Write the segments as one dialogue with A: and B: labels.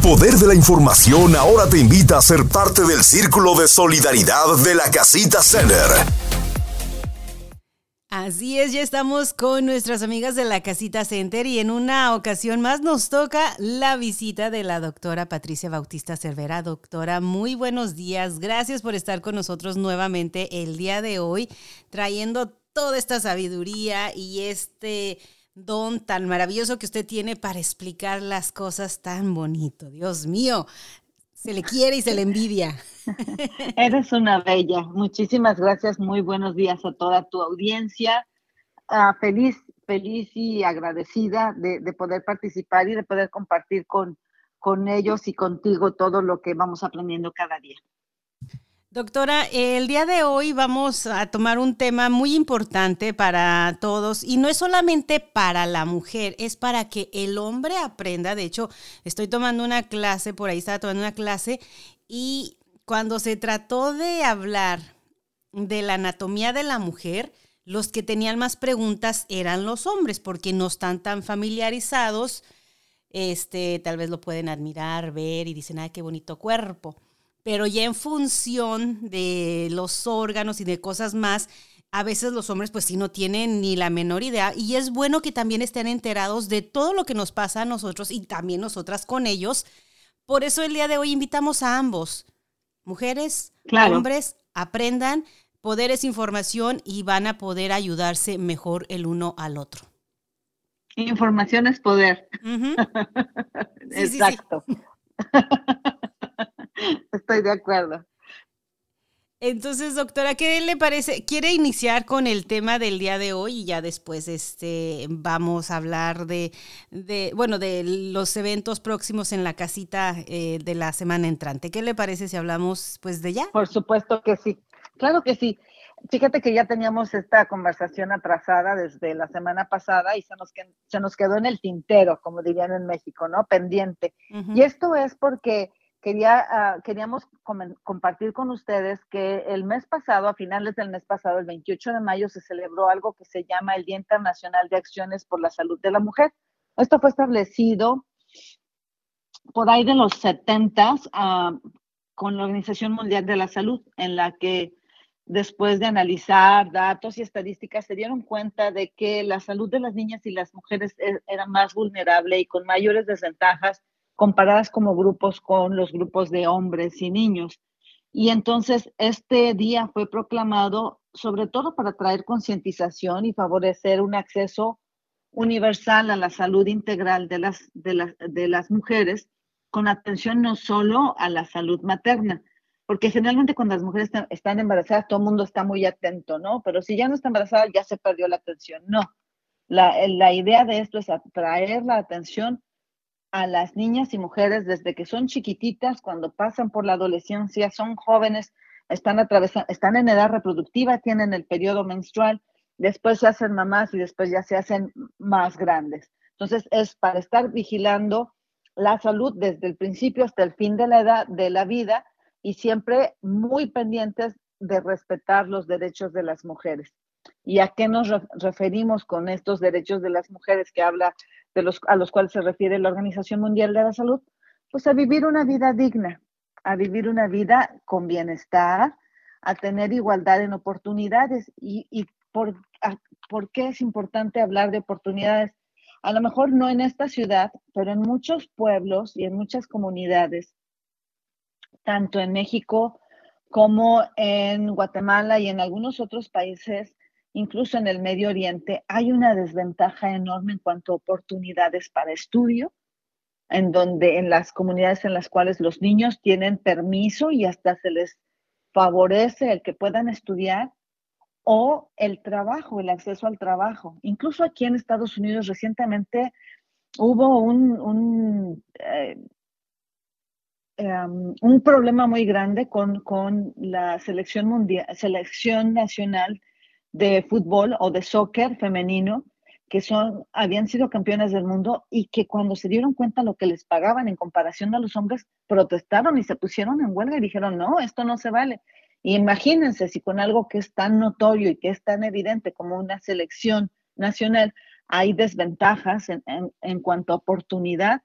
A: poder de la información ahora te invita a ser parte del círculo de solidaridad de la Casita Center.
B: Así es, ya estamos con nuestras amigas de la Casita Center y en una ocasión más nos toca la visita de la doctora Patricia Bautista Cervera. Doctora, muy buenos días. Gracias por estar con nosotros nuevamente el día de hoy, trayendo toda esta sabiduría y este don tan maravilloso que usted tiene para explicar las cosas tan bonito. Dios mío, se le quiere y se le envidia.
C: Eres una bella. Muchísimas gracias. Muy buenos días a toda tu audiencia. Ah, feliz, feliz y agradecida de, poder participar y de poder compartir con, con ellos y contigo todo lo que vamos aprendiendo cada día.
B: Doctora, el día de hoy vamos a tomar un tema muy importante para todos y no es solamente para la mujer, es para que el hombre aprenda. De hecho, estoy tomando una clase, por ahí estaba tomando una clase y cuando se trató de hablar de la anatomía de la mujer, los que tenían más preguntas eran los hombres porque no están tan familiarizados. Este, tal vez lo pueden admirar, ver y dicen, ay, qué bonito cuerpo pero ya en función de los órganos y de cosas más, a veces los hombres pues sí no tienen ni la menor idea y es bueno que también estén enterados de todo lo que nos pasa a nosotros y también nosotras con ellos. Por eso el día de hoy invitamos a ambos, mujeres, hombres, aprendan, poder es información y van a poder ayudarse mejor el uno al otro.
C: Información es poder. Exacto. De acuerdo.
B: Entonces, doctora, ¿qué le parece? ¿Quiere iniciar con el tema del día de hoy y ya después este, vamos a hablar de, bueno, de los eventos próximos en la casita eh, de la semana entrante? ¿Qué le parece si hablamos pues de ya?
C: Por supuesto que sí. Claro que sí. Fíjate que ya teníamos esta conversación atrasada desde la semana pasada y se nos, se nos quedó en el tintero, como dirían en México, ¿no? Pendiente. Y esto es porque ah, queríamos compartir con ustedes que el mes pasado, a finales del mes pasado, el 28 de mayo, se celebró algo que se llama el Día Internacional de Acciones por la Salud de la Mujer. Esto fue establecido por ahí de los 70 ah, con la Organización Mundial de la Salud, en la que después de analizar datos y estadísticas se dieron cuenta de que la salud de las niñas y las mujeres e-, era más vulnerable y con mayores desventajas comparadas como grupos con los grupos de hombres y niños. Y entonces este día fue proclamado sobre todo para traer concientización y favorecer un acceso universal a la salud integral de las, de, las, de las mujeres, con atención no solo a la salud materna, porque generalmente cuando las mujeres están, embarazadas todo el mundo está muy atento, ¿no? Pero si ya no está embarazada ya se perdió la atención. No, la, la idea de esto es atraer la atención a las niñas y mujeres desde que son chiquititas, cuando pasan por la adolescencia, son jóvenes, están atravesando, están en edad reproductiva, tienen el periodo menstrual, después se hacen mamás y después ya se hacen más grandes. Entonces es para estar vigilando la salud desde el principio hasta el fin de la edad de la vida y siempre muy pendientes de respetar los derechos de las mujeres. ¿Y a qué nos referimos con estos derechos de las mujeres que habla de los, a los cuales se refiere la Organización Mundial de la Salud? Pues a vivir una vida digna, a vivir una vida con bienestar, a tener igualdad en oportunidades. ¿Y, y por, por qué es importante hablar de oportunidades? A lo mejor no en esta ciudad, pero en muchos pueblos y en muchas comunidades, tanto en México como en Guatemala y en algunos otros países, incluso en el Medio Oriente, hay una desventaja enorme en cuanto a oportunidades para estudio, en donde en las comunidades en las cuales los niños tienen permiso y hasta se les favorece el que puedan estudiar, o el trabajo, el acceso al trabajo. Incluso aquí en Estados Unidos recientemente hubo un, un, eh, em, problema muy grande con, con la selección mundial, selección nacional de fútbol o de soccer femenino que son, habían sido campeones del mundo y que cuando se dieron cuenta lo que les pagaban en comparación a los hombres, protestaron y se pusieron en huelga y dijeron, no, esto no se vale. imagínense si con algo que es tan notorio y que es tan evidente como una selección nacional hay desventajas en, en, en cuanto a oportunidad,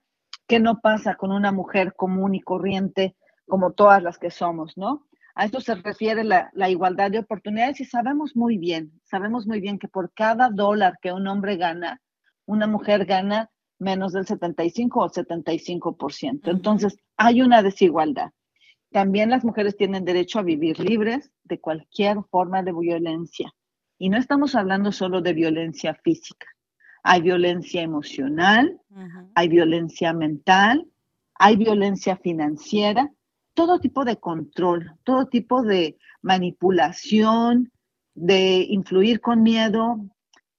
C: ¿Qué no pasa con una mujer común y corriente como todas las que somos, no? A esto se refiere la, la, igualdad de oportunidades y sabemos muy bien, sabemos muy bien que por cada dólar que un hombre gana, una mujer gana menos del 75 o 75%. Entonces, hay una desigualdad. También las mujeres tienen derecho a vivir libres de cualquier forma de violencia. Y no estamos hablando solo de violencia física. Hay violencia emocional, hay violencia mental, hay violencia financiera, todo tipo de control, todo tipo de manipulación, de influir con miedo,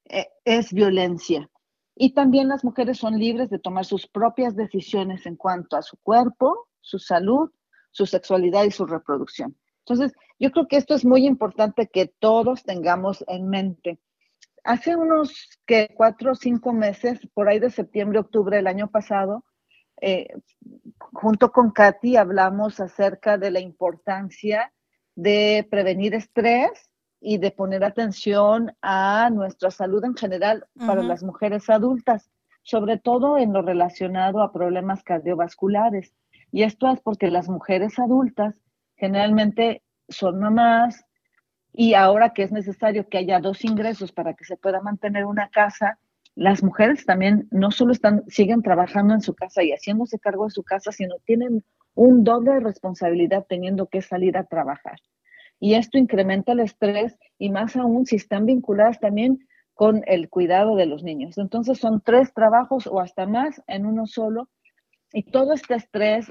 C: eh, es violencia. Y también las mujeres son libres de tomar sus propias decisiones en cuanto a su cuerpo, su salud, su sexualidad y su reproducción. Entonces, yo creo que esto es muy importante que todos tengamos en mente. Hace unos cuatro o cinco meses, por ahí de septiembre, octubre del año pasado, eh, junto con Katy hablamos acerca de la importancia de prevenir estrés y de poner atención a nuestra salud en general para las mujeres adultas, sobre todo en lo relacionado a problemas cardiovasculares. Y esto es porque las mujeres adultas generalmente son mamás y ahora que es necesario que haya dos ingresos para que se pueda mantener una casa, las mujeres también no solo están, siguen trabajando en su casa y haciéndose cargo de su casa, sino tienen un doble responsabilidad teniendo que salir a trabajar y esto incrementa el estrés y más aún si están vinculadas también con el cuidado de los niños. Entonces son tres trabajos o hasta más en uno solo y todo este estrés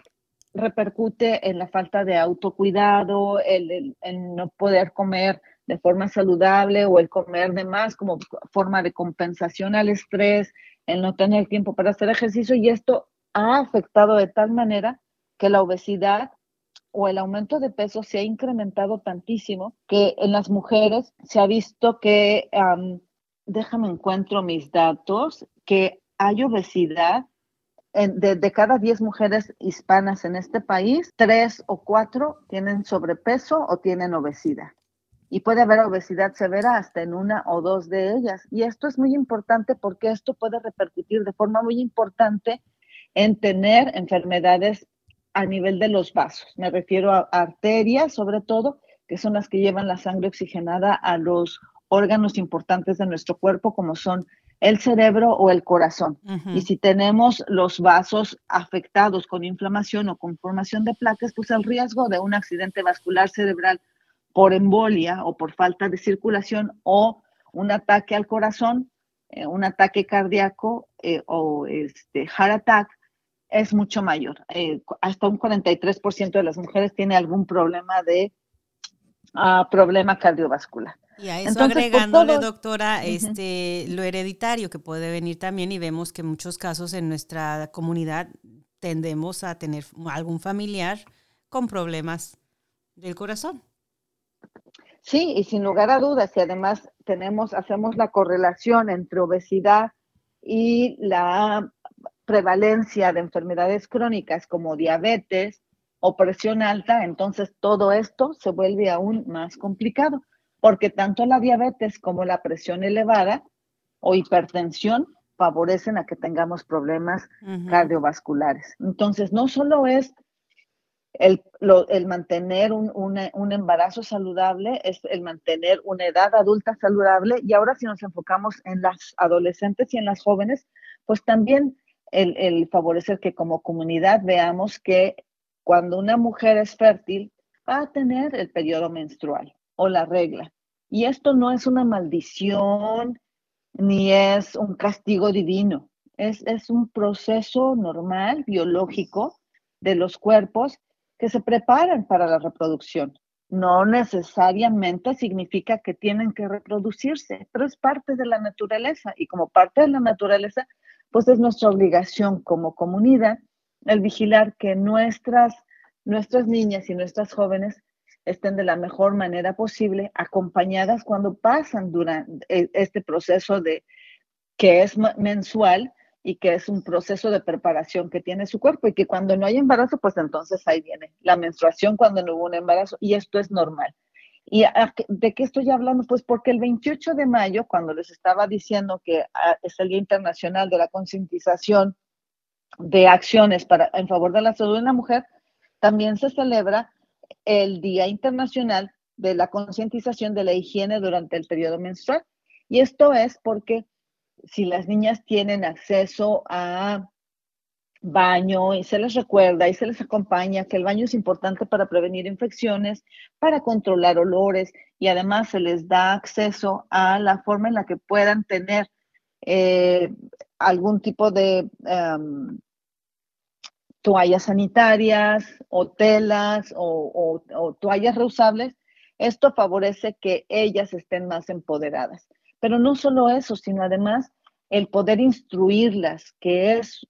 C: repercute en la falta de autocuidado, el, no poder comer de forma saludable o el comer de más como forma de compensación al estrés, el no tener tiempo para hacer ejercicio y esto ha afectado de tal manera que la obesidad o el aumento de peso se ha incrementado tantísimo que en las mujeres se ha visto que, déjame encuentro mis datos, que hay obesidad. de, de, cada 10 mujeres hispanas en este país, 3 o 4 tienen sobrepeso o tienen obesidad. Y puede haber obesidad severa hasta en una o dos de ellas. Y esto es muy importante porque esto puede repercutir de forma muy importante en tener enfermedades a nivel de los vasos. Me refiero a arterias, sobre todo, que son las que llevan la sangre oxigenada a los órganos importantes de nuestro cuerpo, como son el cerebro o el corazón. Y si tenemos los vasos afectados con inflamación o con formación de placas, pues el riesgo de un accidente vascular cerebral por embolia o por falta de circulación o un ataque al corazón, eh, un ataque cardíaco eh, o este heart attack, es mucho mayor. Eh, hasta un 43% de las mujeres tiene algún problema de uh, problema cardiovascular.
B: Y a eso Entonces, agregándole, doctora, este, lo hereditario que puede venir también y vemos que en muchos casos en nuestra comunidad tendemos a tener algún familiar con problemas del corazón.
C: Sí, y sin lugar a dudas, y además tenemos, hacemos la correlación entre obesidad y la prevalencia de enfermedades crónicas como diabetes o presión alta, entonces todo esto se vuelve aún más complicado, porque tanto la diabetes como la presión elevada o hipertensión favorecen a que tengamos problemas cardiovasculares. Entonces, no solo es el, el mantener un, un, embarazo saludable, es el mantener una edad adulta saludable, y ahora si nos enfocamos en las adolescentes y en las jóvenes, pues también el, favorecer que como comunidad veamos que cuando una mujer es fértil, va a tener el periodo menstrual o la regla. Y esto no es una maldición ni es un castigo divino. Es, es un proceso normal, biológico, de los cuerpos que se preparan para la reproducción. No necesariamente significa que tienen que reproducirse, pero es parte de la naturaleza y como parte de la naturaleza pues es nuestra obligación como comunidad el vigilar que nuestras, nuestras niñas y nuestras jóvenes estén de la mejor manera posible, acompañadas cuando pasan durante e, este proceso de que es mensual y que es un proceso de preparación que tiene su cuerpo y que cuando no hay embarazo, pues entonces ahí viene la menstruación cuando no hubo un embarazo y esto es normal. ¿Y de qué estoy hablando? Pues porque el 28 de mayo, cuando les estaba diciendo que ah, es el Día Internacional de la Concientización de acciones para, en favor de la salud de la mujer, también se celebra el Día Internacional de la Concientización de la Higiene durante el periodo menstrual. Y esto es porque si las niñas tienen acceso a baño y se les recuerda y se les acompaña que el baño es importante para prevenir infecciones, para controlar olores y además se les da acceso a la forma en la que puedan tener eh, algún tipo de em, toallas sanitarias o telas o, o toallas reusables, esto favorece que ellas estén más empoderadas. Pero no solo eso, sino además el poder instruirlas, que es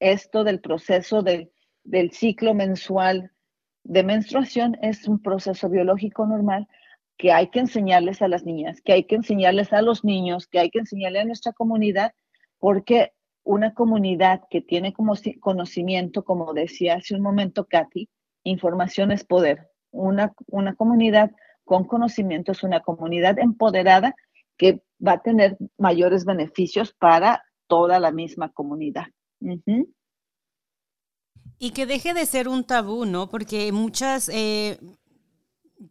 C: esto del proceso del ciclo mensual de menstruación, es un proceso biológico normal que hay que enseñarles a las niñas, que hay que enseñarles a los niños, que hay que enseñarle a nuestra comunidad, porque una comunidad que tiene como conocimiento, como decía hace un momento Katy, información es poder. Una, una comunidad con conocimiento es una comunidad empoderada que va a tener mayores beneficios para toda la misma comunidad.
B: Y que deje de ser un tabú, ¿no? Porque muchas, eh,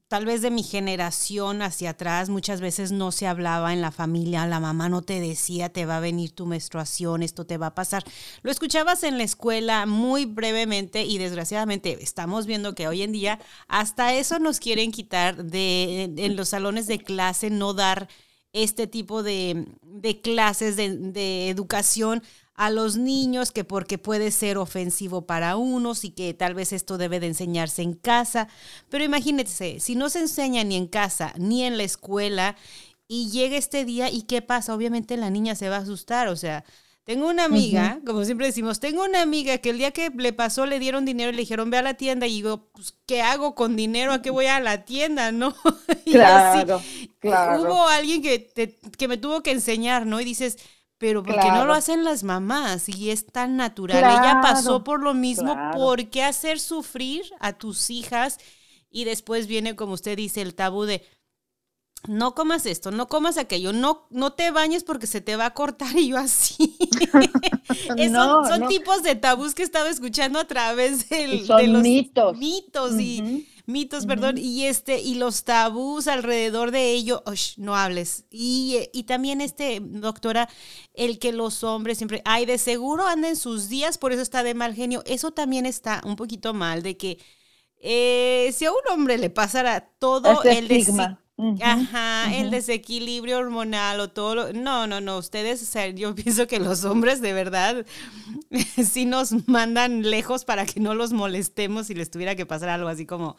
B: tal vez de mi generación hacia atrás, muchas veces no se hablaba en la familia, la mamá no te decía, te va a venir tu menstruación, esto te va a pasar. Lo escuchabas en la escuela muy brevemente y desgraciadamente estamos viendo que hoy en día hasta eso nos quieren quitar de en los salones de clase, no dar este tipo de, clases de, de educación a los niños que porque puede ser ofensivo para unos y que tal vez esto debe de enseñarse en casa. Pero imagínense, si no se enseña ni en casa ni en la escuela y llega este día y qué pasa, obviamente la niña se va a asustar, o sea, tengo una amiga, como siempre decimos, tengo una amiga que el día que le pasó le dieron dinero y le dijeron, ve a la tienda y yo, pues, ¿qué hago con dinero? ¿A qué voy a la tienda? ¿No?
C: claro, claro.
B: Hubo alguien que, que me tuvo que enseñar, ¿no? Y dices, pero ¿por qué no lo hacen las mamás? Y es tan natural. Ella pasó por lo mismo. ¿Por qué hacer sufrir a tus hijas? Y después viene, como usted dice, el tabú de no comas esto, no comas aquello, no, no te bañes porque se te va a cortar y yo así. son, tipos de tabús que estaba escuchando a través del,
C: de
B: los
C: mitos.
B: mitos y mitos, perdón, y este, y los tabús alrededor de ello, no hables. Y, y, también este, doctora, el que los hombres siempre, ay, de seguro anden sus días, por eso está de mal genio. Eso también está un poquito mal, de que eh, si a un hombre le pasara todo el
C: estigma.
B: Ajá, el desequilibrio hormonal o todo lo... No, no, no, ustedes, o sea, yo pienso que los hombres de verdad sí nos mandan lejos para que no los molestemos si les tuviera que pasar algo así como,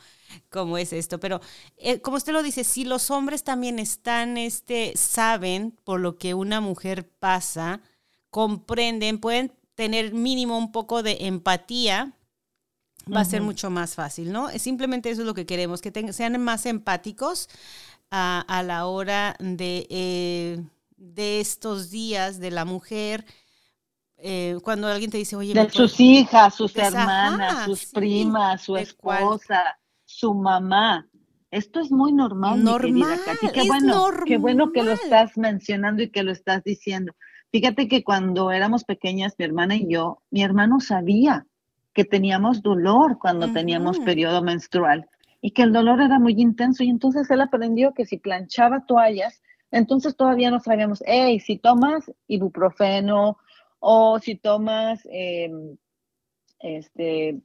B: como es esto. Pero eh, como usted lo dice, si los hombres también están, este, saben por lo que una mujer pasa, comprenden, pueden tener mínimo un poco de empatía, va a ser mucho más fácil, ¿no? Simplemente eso es lo que queremos, que sean más empáticos a, la hora de, eh, de estos días de la mujer. Eh, cuando alguien te dice, oye,
C: de sus hijas, sus hermanas, sus primas, su esposa, su mamá. Esto es muy normal,
B: normal
C: mi bueno, qué bueno que lo estás mencionando y que lo estás diciendo. Fíjate que cuando éramos pequeñas, mi hermana y yo, mi hermano sabía que teníamos dolor cuando teníamos periodo menstrual y que el dolor era muy intenso y entonces él aprendió que si planchaba toallas, entonces todavía no sabíamos, hey, si tomas ibuprofeno o si tomas em, este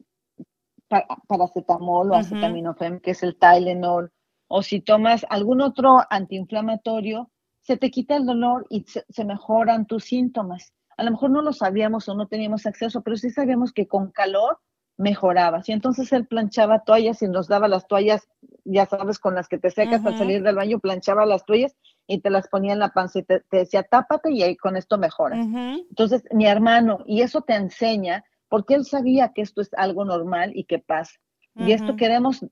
C: paracetamol o acetaminofén, que es el Tylenol, o si tomas algún otro antiinflamatorio, se te quita el dolor y se mejoran tus síntomas a lo mejor no lo sabíamos o no teníamos acceso, pero sí sabíamos que con calor mejorabas. Y entonces él planchaba toallas y nos daba las toallas, ya sabes, con las que te secas al salir del baño, planchaba las toallas y te las ponía en la panza y te, decía, tápate y ahí con esto mejoras. Entonces, mi hermano, y eso te enseña, porque él sabía que esto es algo normal y que pasa. Y esto queremos,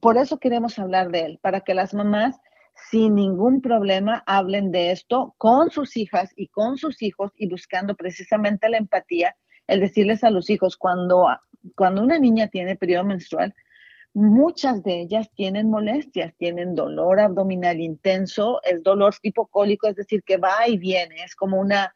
C: por eso queremos hablar de él, para que las mamás sin ningún problema hablen de esto con sus hijas y con sus hijos y buscando precisamente la empatía, el decirles a los hijos, cuando, cuando una niña tiene periodo menstrual, muchas de ellas tienen molestias, tienen dolor abdominal intenso, es dolor tipo cólico, es decir, que va y viene, es como una,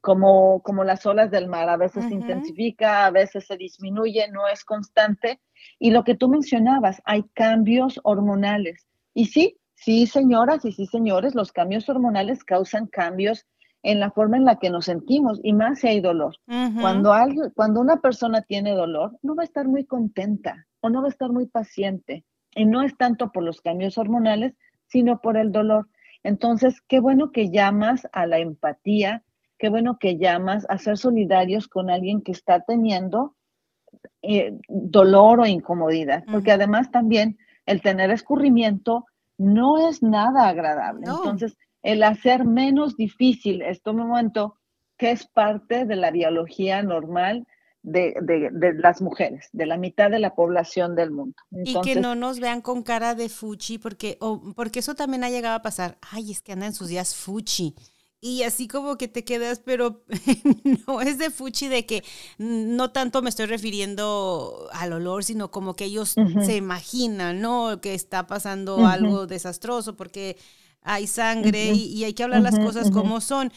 C: como, como las olas del mar, a veces se intensifica, a veces se disminuye, no es constante. Y lo que tú mencionabas, hay cambios hormonales. Y sí, sí, señoras y sí, señores, los cambios hormonales causan cambios en la forma en la que nos sentimos y más si hay dolor. cuando, cuando una persona tiene dolor, no va a estar muy contenta o no va a estar muy paciente. Y no es tanto por los cambios hormonales, sino por el dolor. Entonces, qué bueno que llamas a la empatía, qué bueno que llamas a ser solidarios con alguien que está teniendo eh, dolor o incomodidad, porque además también el tener escurrimiento no es nada agradable. Entonces, el hacer menos difícil este momento, que es parte de la biología normal de, las mujeres, de la mitad de la población del mundo.
B: y que no nos vean con cara de fuchi, porque, porque eso también ha llegado a pasar. Ay, es que anda en sus días fuchi. Y así como que te quedas, pero no es de fuchi de que no tanto me estoy refiriendo al olor, sino como que ellos se imaginan, ¿no? Que está pasando algo desastroso porque hay sangre y, hay que hablar las cosas como son.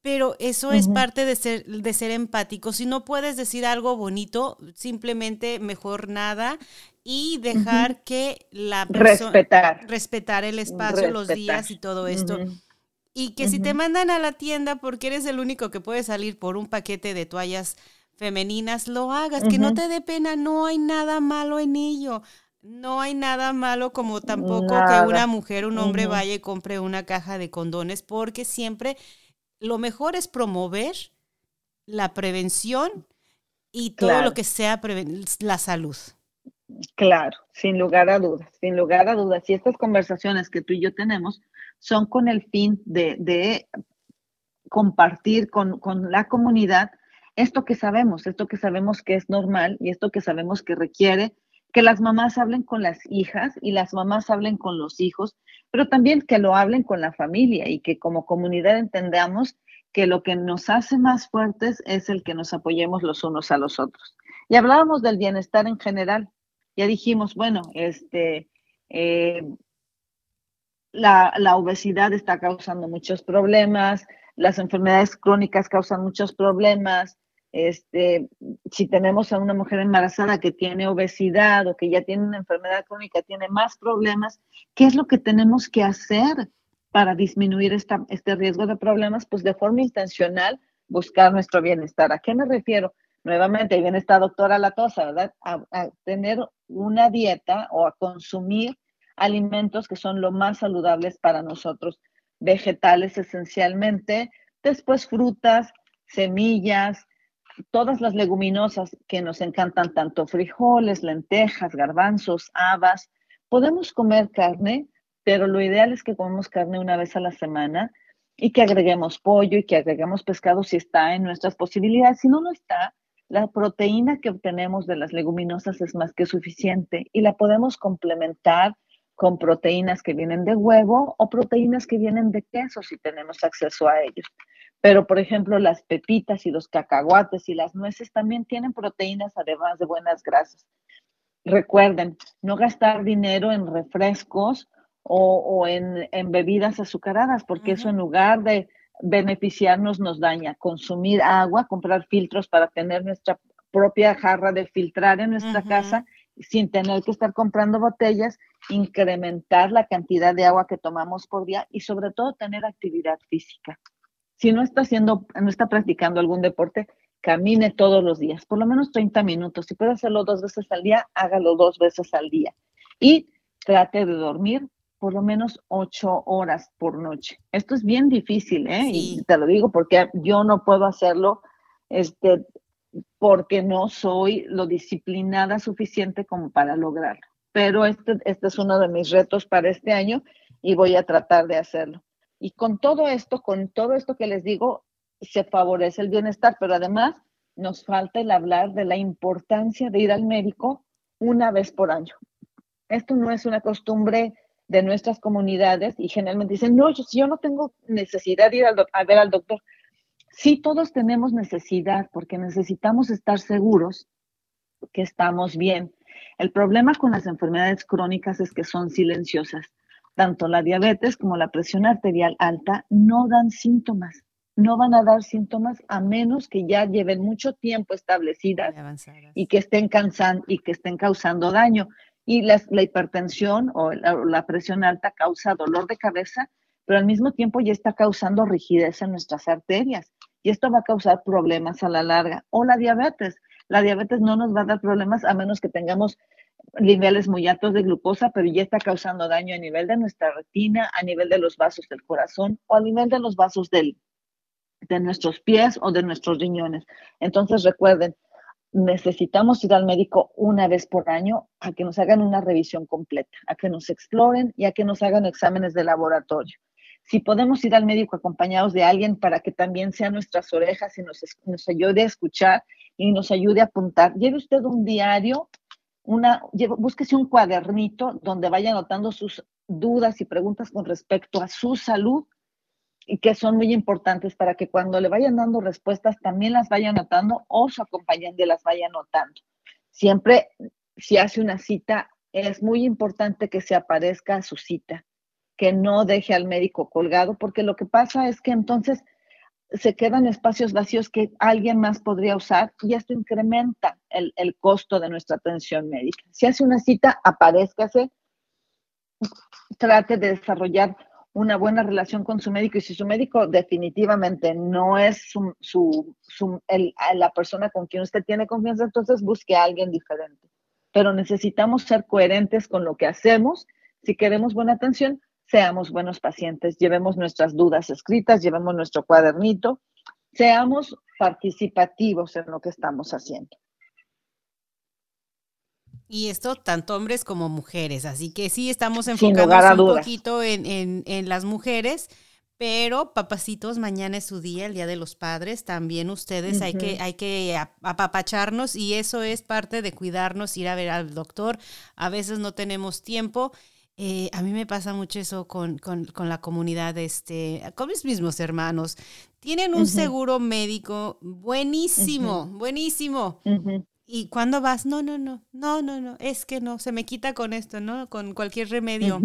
B: Pero eso es parte de ser, de ser empático. Si no puedes decir algo bonito, simplemente mejor nada y dejar que la
C: persona... Respetar.
B: Respetar el espacio, los días y todo esto. Y que si te mandan a la tienda porque eres el único que puede salir por un paquete de toallas femeninas, lo hagas, que no te dé pena, no hay nada malo en ello. No hay nada malo como tampoco que una mujer, un hombre vaya y compre una caja de condones, porque siempre lo mejor es promover la prevención y todo lo que sea la salud.
C: Claro, sin lugar a dudas, sin lugar a dudas. Y estas conversaciones que tú y yo tenemos son con el fin de, compartir con, la comunidad esto que sabemos, esto que sabemos que es normal y esto que sabemos que requiere que las mamás hablen con las hijas y las mamás hablen con los hijos, pero también que lo hablen con la familia y que como comunidad entendamos que lo que nos hace más fuertes es el que nos apoyemos los unos a los otros. Y hablábamos del bienestar en general. Ya dijimos, bueno, este, eh, la, obesidad está causando muchos problemas, las enfermedades crónicas causan muchos problemas, este, si tenemos a una mujer embarazada que tiene obesidad o que ya tiene una enfermedad crónica, tiene más problemas, ¿qué es lo que tenemos que hacer para disminuir esta, este riesgo de problemas? Pues de forma intencional buscar nuestro bienestar. ¿A qué me refiero? Nuevamente, ahí viene esta doctora Latosa, ¿verdad? A tener una dieta o a consumir alimentos que son lo más saludables para nosotros, vegetales esencialmente, después frutas, semillas, todas las leguminosas que nos encantan, tanto frijoles, lentejas, garbanzos, habas. Podemos comer carne, pero lo ideal es que comemos carne una vez a la semana y que agreguemos pollo y que agreguemos pescado si está en nuestras posibilidades. Si no lo está, la proteína que obtenemos de las leguminosas es más que suficiente y la podemos complementar con proteínas que vienen de huevo o proteínas que vienen de queso si tenemos acceso a ellos. Pero, por ejemplo, las pepitas y los cacahuates y las nueces también tienen proteínas además de buenas grasas. Recuerden, no gastar dinero en refrescos o, en, bebidas azucaradas, porque eso en lugar de beneficiarnos nos daña. Consumir agua, comprar filtros para tener nuestra propia jarra de filtrar en nuestra casa sin tener que estar comprando botellas, incrementar la cantidad de agua que tomamos por día y sobre todo tener actividad física si no está haciendo, no está practicando algún deporte, camine todos los días, por lo menos 30 minutos. Si puede hacerlo dos veces al día, hágalo dos veces al día. Y trate de dormir por lo menos ocho horas por noche. Esto es bien difícil, ¿eh? Y te lo digo porque yo no puedo hacerlo, este, porque no soy lo disciplinada suficiente como para lograrlo. Pero este, este es uno de mis retos para este año y voy a tratar de hacerlo. Y con todo esto, con todo esto que les digo, se favorece el bienestar, pero además nos falta el hablar de la importancia de ir al médico una vez por año. Esto no es una costumbre de nuestras comunidades y generalmente dicen, no, yo, yo no tengo necesidad de ir a ver al doctor. Sí, todos tenemos necesidad porque necesitamos estar seguros que estamos bien. El problema con las enfermedades crónicas es que son silenciosas tanto la diabetes como la presión arterial alta no dan síntomas. no van a dar síntomas a menos que ya lleven mucho tiempo establecidas y que estén cansando y que estén causando daño. Y la, hipertensión o la, presión alta causa dolor de cabeza, pero al mismo tiempo ya está causando rigidez en nuestras arterias y esto va a causar problemas a la larga. O la diabetes. La diabetes no nos va a dar problemas a menos que tengamos niveles muy altos de glucosa, pero ya está causando daño a nivel de nuestra retina, a nivel de los vasos del corazón o a nivel de los vasos de nuestros pies o de nuestros riñones. Entonces recuerden, necesitamos ir al médico una vez por año a que nos hagan una revisión completa, a que nos exploren y a que nos hagan exámenes de laboratorio. Si podemos ir al médico acompañados de alguien para que también sean nuestras orejas y nos, ayude a escuchar y nos ayude a apuntar, lleve usted un diario, una, búsquese un cuadernito donde vaya anotando sus dudas y preguntas con respecto a su salud y que son muy importantes para que cuando le vayan dando respuestas también las vaya anotando o su acompañante las vaya anotando. Siempre, si hace una cita, es muy importante que se aparezca a su cita, que no deje al médico colgado, porque lo que pasa es que entonces se quedan espacios vacíos que alguien más podría usar y esto incrementa el, el costo de nuestra atención médica. Si hace una cita, aparezcase, trate de desarrollar una buena relación con su médico y si su médico definitivamente no es su, su, la persona con quien usted tiene confianza, entonces busque a alguien diferente. Pero necesitamos ser coherentes con lo que hacemos. Si queremos buena atención, seamos buenos pacientes, llevemos nuestras dudas escritas, llevemos nuestro cuadernito, seamos participativos en lo que estamos haciendo.
B: Y esto tanto hombres como mujeres, así que sí estamos enfocándonos un poquito en, en, las mujeres, pero papacitos, mañana es su día, el Día de los Padres, también ustedes hay, que, hay que apapacharnos y eso es parte de cuidarnos, ir a ver al doctor, a veces no tenemos tiempo. Eh, a mí me pasa mucho eso con, con, con, la comunidad, este, con mis mismos hermanos. Tienen un seguro médico buenísimo, buenísimo. ¿Y cuándo vas? No, no, no, no, no, no, es que no, se me quita con esto, ¿no? Con cualquier remedio.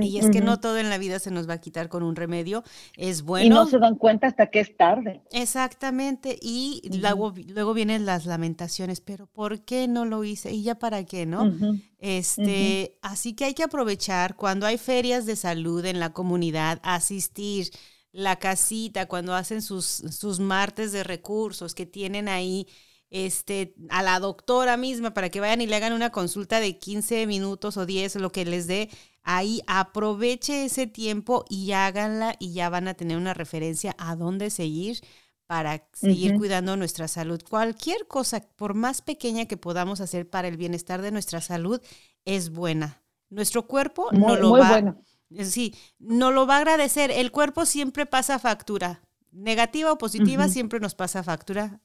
B: y es que no todo en la vida se nos va a quitar con un remedio. Es bueno. Y
C: no se dan cuenta hasta que es tarde.
B: Exactamente. Y luego, luego vienen las lamentaciones, pero ¿por qué no lo hice? ¿Y ya para qué, no? Este, así que hay que aprovechar cuando hay ferias de salud en la comunidad, asistir la casita, cuando hacen sus, sus martes de recursos que tienen ahí este, a la doctora misma para que vayan y le hagan una consulta de 15 minutos o 10, lo que les dé. Ahí aproveche ese tiempo y háganla y ya van a tener una referencia a dónde seguir para seguir cuidando nuestra salud. Cualquier cosa, por más pequeña que podamos hacer para el bienestar de nuestra salud, es buena. Nuestro cuerpo no lo va. Sí, no lo va a agradecer. El cuerpo siempre pasa factura. Negativa o positiva, siempre nos pasa factura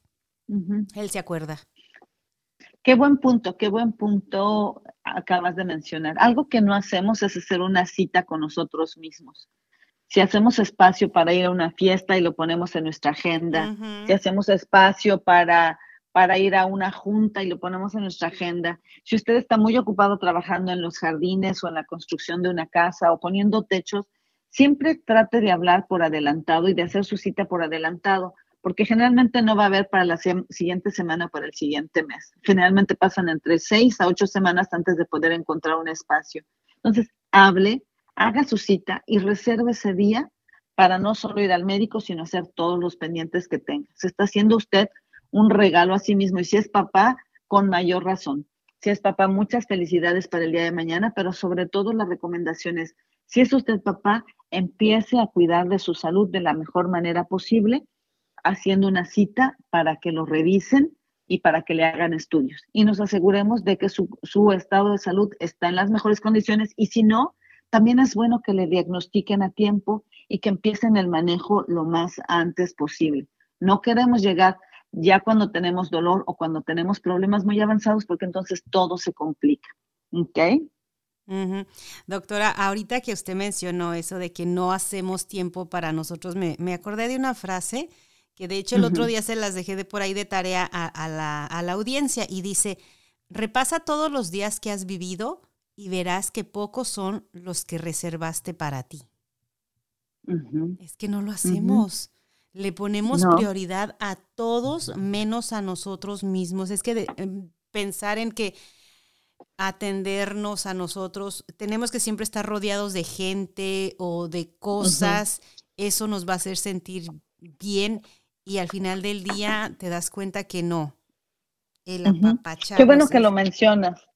B: él se acuerda.
C: Qué buen punto, qué buen punto acabas de mencionar. Algo que no hacemos es hacer una cita con nosotros mismos. Si hacemos espacio para ir a una fiesta y lo ponemos en nuestra agenda, si hacemos espacio para, para ir a una junta y lo ponemos en nuestra agenda, si usted está muy ocupado trabajando en los jardines o en la construcción de una casa o poniendo techos, siempre trate de hablar por adelantado y de hacer su cita por adelantado porque generalmente no va a haber para la siguiente semana o para el siguiente mes. Generalmente pasan entre seis a ocho semanas antes de poder encontrar un espacio. Entonces, hable, haga su cita y reserve ese día para no solo ir al médico, sino hacer todos los pendientes que tenga. Se está haciendo usted un regalo a sí mismo y si es papá, con mayor razón. Si es papá, muchas felicidades para el día de mañana, pero sobre todo la recomendación es, si es usted papá, empiece a cuidar de su salud de la mejor manera posible haciendo una cita para que lo revisen y para que le hagan estudios. Y nos aseguremos de que su, estado de salud está en las mejores condiciones y si no, también es bueno que le diagnostiquen a tiempo y que empiecen el manejo lo más antes posible. No queremos llegar ya cuando tenemos dolor o cuando tenemos problemas muy avanzados porque entonces todo se complica. ¿Ok?
B: Doctora, ahorita que usted mencionó eso de que no hacemos tiempo para nosotros, me, me acordé de una frase que de hecho el otro día se las dejé de por ahí de tarea a, la, audiencia y dice, repasa todos los días que has vivido y verás que pocos son los que reservaste para ti. Es que no lo hacemos. Le ponemos prioridad a todos menos a nosotros mismos. Es que em, pensar en que atendernos a nosotros, tenemos que siempre estar rodeados de gente o de cosas, eso nos va a hacer sentir bien y al final del día te das cuenta que no.
C: El apapachar. Qué bueno que lo mencionas.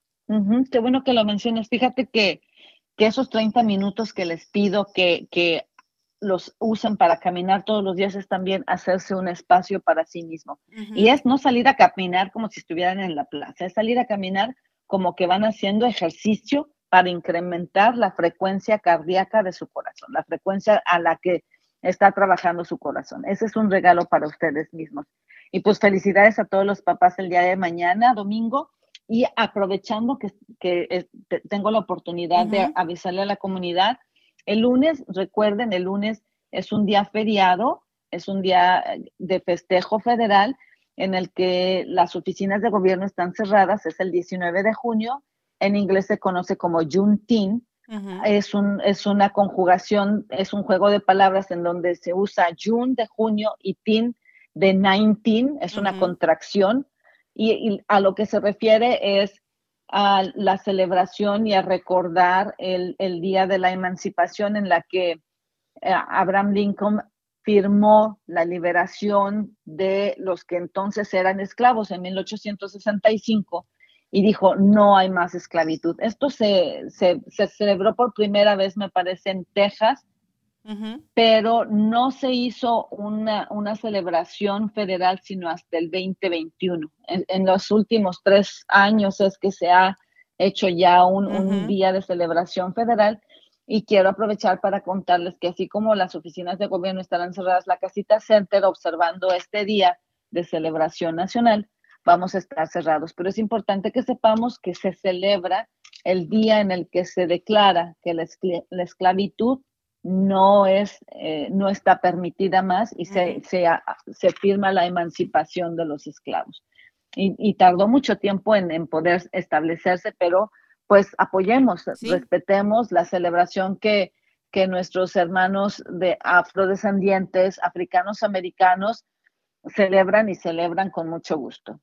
C: Qué bueno que lo mencionas. Fíjate que, que esos 30 minutos que les pido que, que los usen para caminar todos los días es también hacerse un espacio para sí mismo. Y es no salir a caminar como si estuvieran en la plaza, es salir a caminar como que van haciendo ejercicio para incrementar la frecuencia cardíaca de su corazón, la frecuencia a la que está trabajando su corazón. Ese es un regalo para ustedes mismos. Y pues felicidades a todos los papás el día de mañana, domingo, y aprovechando que, que tengo la oportunidad de avisarle a la comunidad, el lunes, recuerden, el lunes es un día feriado, es un día eh, de festejo federal en el que las oficinas de gobierno están cerradas, es el 19 de junio, en inglés se conoce como Juneteenth, es, un, es una conjugación, es un juego de palabras en donde se usa June de junio y teen de 19, es una contracción, y, a lo que se refiere es a la celebración y a recordar el, día de la emancipación en la que eh, Abraham Lincoln firmó la liberación de los que entonces eran esclavos en 1865 y dijo, no hay más esclavitud. Esto se, se, celebró por primera vez, me parece, en Texas, pero no se hizo una, una, celebración federal sino hasta el 2021. En, los últimos tres años es que se ha hecho ya un, un día de celebración federal y quiero aprovechar para contarles que así como las oficinas de gobierno estarán cerradas, la casita center observando este día de celebración nacional, vamos a estar cerrados. Pero es importante que sepamos que se celebra el día en el que se declara que la, esclavitud no, es, eh, no está permitida más y se, se, firma la emancipación de los esclavos. Y, tardó mucho tiempo en, en poder establecerse, pero pues apoyemos, respetemos la celebración que, que nuestros hermanos de afrodescendientes, africanos americanos, celebran y celebran con mucho gusto.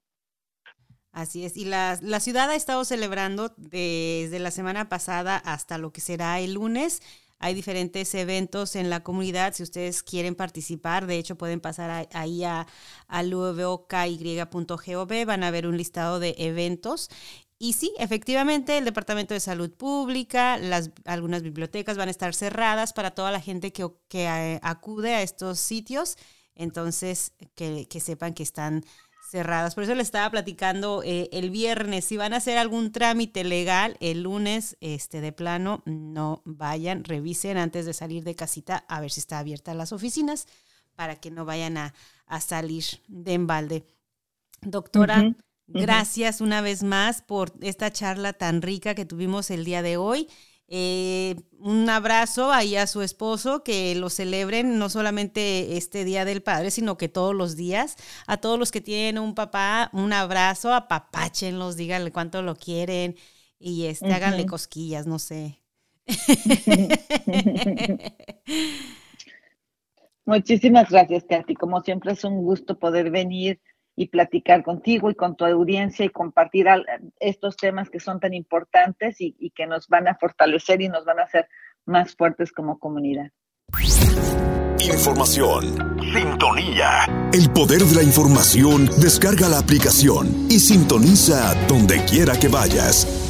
B: Así es, y la, la, ciudad ha estado celebrando desde la semana pasada hasta lo que será el lunes. Hay diferentes eventos en la comunidad. Si ustedes quieren participar, de hecho pueden pasar ahí a, a van a ver un listado de eventos y sí, efectivamente, el Departamento de Salud Pública, las, algunas bibliotecas van a estar cerradas para toda la gente que, que eh, acude a estos sitios. Entonces, que, sepan que están cerradas. Por eso les estaba platicando eh, el viernes. Si van a hacer algún trámite legal el lunes, este de plano, no vayan, revisen antes de salir de casita a ver si está abierta las oficinas para que no vayan a, salir de embalde. Doctora, Gracias una vez más por esta charla tan rica que tuvimos el día de hoy. Eh, un abrazo ahí a su esposo, que lo celebren no solamente este Día del Padre, sino que todos los días. A todos los que tienen un papá, un abrazo, apapáchenlos, díganle cuánto lo quieren y este, háganle cosquillas, no sé.
C: Muchísimas gracias, Katy. Como siempre es un gusto poder venir y platicar contigo y con tu audiencia y compartir estos temas que son tan importantes y, y que nos van a fortalecer y nos van a hacer más fuertes como comunidad.
A: Información. Sintonía. El poder de la información. Descarga la aplicación y sintoniza donde quiera que vayas.